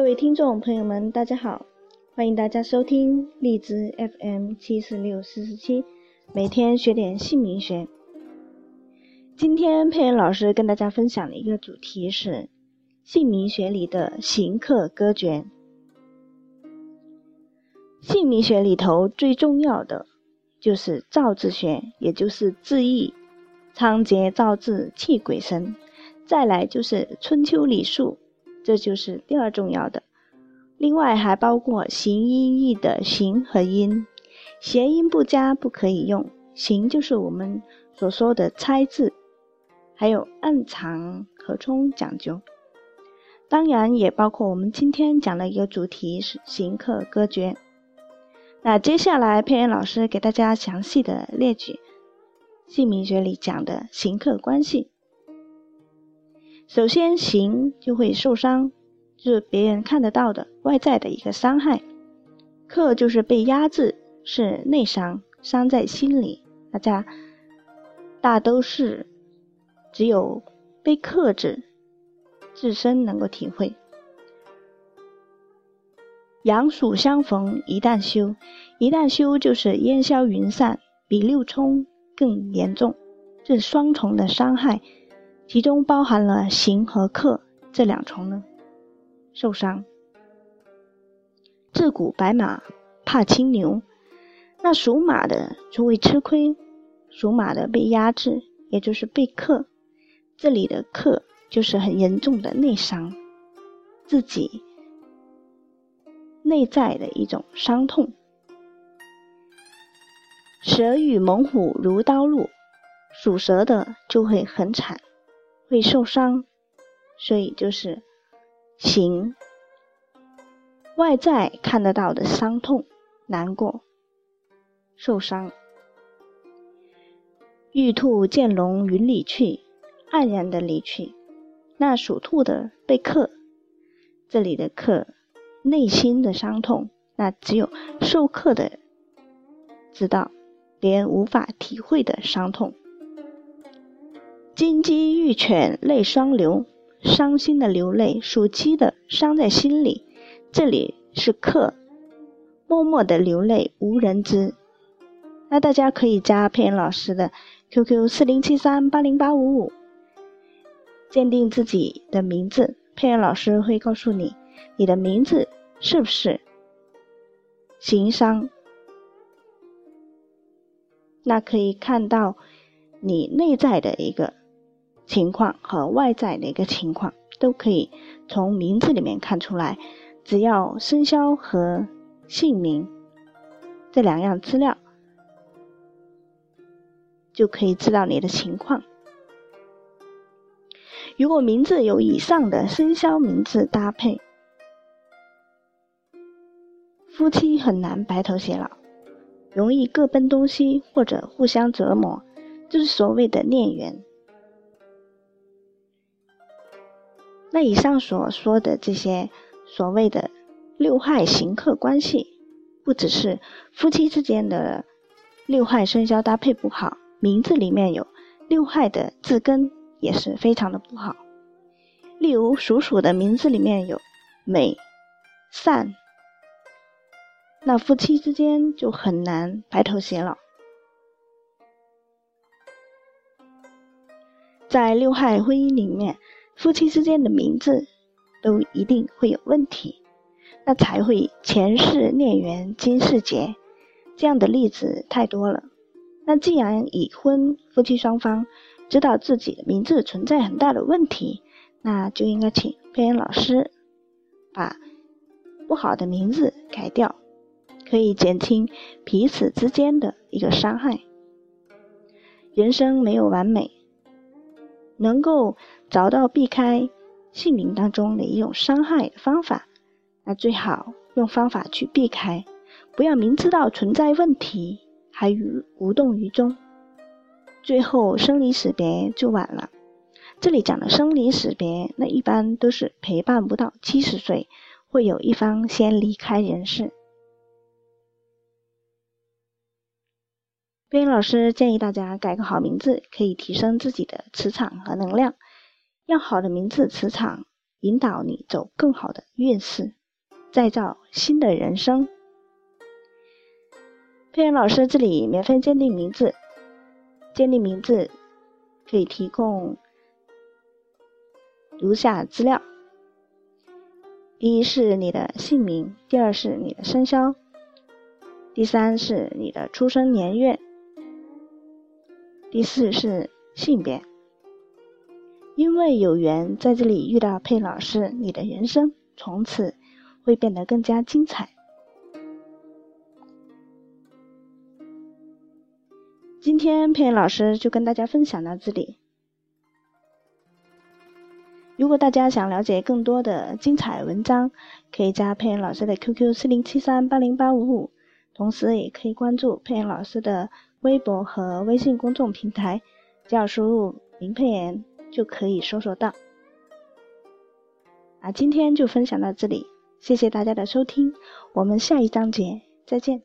各位听众朋友们，大家好，欢迎大家收听荔枝 FM 七四六四四七，每天学点姓名学。今天佩恩老师跟大家分享的一个主题是姓名学里的行客歌诀。姓名学里头最重要的就是造字学，也就是字义，仓颉造字气鬼神。再来就是春秋礼数。这就是第二重要的，另外还包括形音义的形和音，谐音不佳不可以用。形就是我们所说的猜字，还有暗藏和冲讲究。当然也包括我们今天讲的一个主题是行客歌诀。那接下来佩恩老师给大家详细的列举姓名学里讲的行客关系。首先，行就会受伤，就是别人看得到的外在的一个伤害；克就是被压制，是内伤，伤在心里。大家大都是只有被克制，自身能够体会。阳暑相逢一旦休，一旦休就是烟消云散，比六冲更严重，这双重的伤害。其中包含了刑和克这两重呢，受伤。自古白马怕青牛，那属马的就会吃亏，属马的被压制，也就是被克。这里的克就是很严重的内伤，自己内在的一种伤痛。蛇与猛虎如刀入，属蛇的就会很惨。会受伤，所以就是行外在看得到的伤痛、难过、受伤。玉兔见龙云里去，黯然的离去。那属兔的被克，这里的克内心的伤痛，那只有受克的知道，别人无法体会的伤痛。金鸡玉犬泪双流，伤心的流泪，属鸡的伤在心里。这里是客，默默的流泪，无人知。那大家可以加佩恩老师的 QQ 四零七三八零八五五，鉴定自己的名字，佩恩老师会告诉你，你的名字是不是行商。那可以看到你内在的一个。情况和外在的一个情况都可以从名字里面看出来，只要生肖和姓名这两样资料，就可以知道你的情况。如果名字有以上的生肖名字搭配，夫妻很难白头偕老，容易各奔东西或者互相折磨，就是所谓的孽缘。那以上所说的这些所谓的六害行克关系，不只是夫妻之间的六害生肖搭配不好，名字里面有六害的字根也是非常的不好。例如属鼠的名字里面有美、善，那夫妻之间就很难白头偕老。在六害婚姻里面。夫妻之间的名字都一定会有问题，那才会前世孽缘，今世结，这样的例子太多了。那既然已婚夫妻双方知道自己的名字存在很大的问题，那就应该请配音老师把不好的名字改掉，可以减轻彼此之间的一个伤害。人生没有完美。能够找到避开姓名当中的一种伤害的方法，那最好用方法去避开，不要明知道存在问题还无动于衷，最后生离死别就晚了。这里讲的生离死别，那一般都是陪伴不到七十岁，会有一方先离开人世。贝音老师建议大家改个好名字，可以提升自己的磁场和能量。要好的名字磁场，引导你走更好的运势，再造新的人生。佩恩老师这里免费鉴定名字，鉴定名字可以提供如下资料：第一是你的姓名，第二是你的生肖，第三是你的出生年月，第四是性别。因为有缘在这里遇到佩老师，你的人生从此会变得更加精彩。今天佩老师就跟大家分享到这里。如果大家想了解更多的精彩文章，可以加佩恩老师的 QQ 四零七三八零八五五，同时也可以关注佩恩老师的微博和微信公众平台，只要输入林佩妍就可以搜索到。啊，今天就分享到这里，谢谢大家的收听，我们下一章节再见。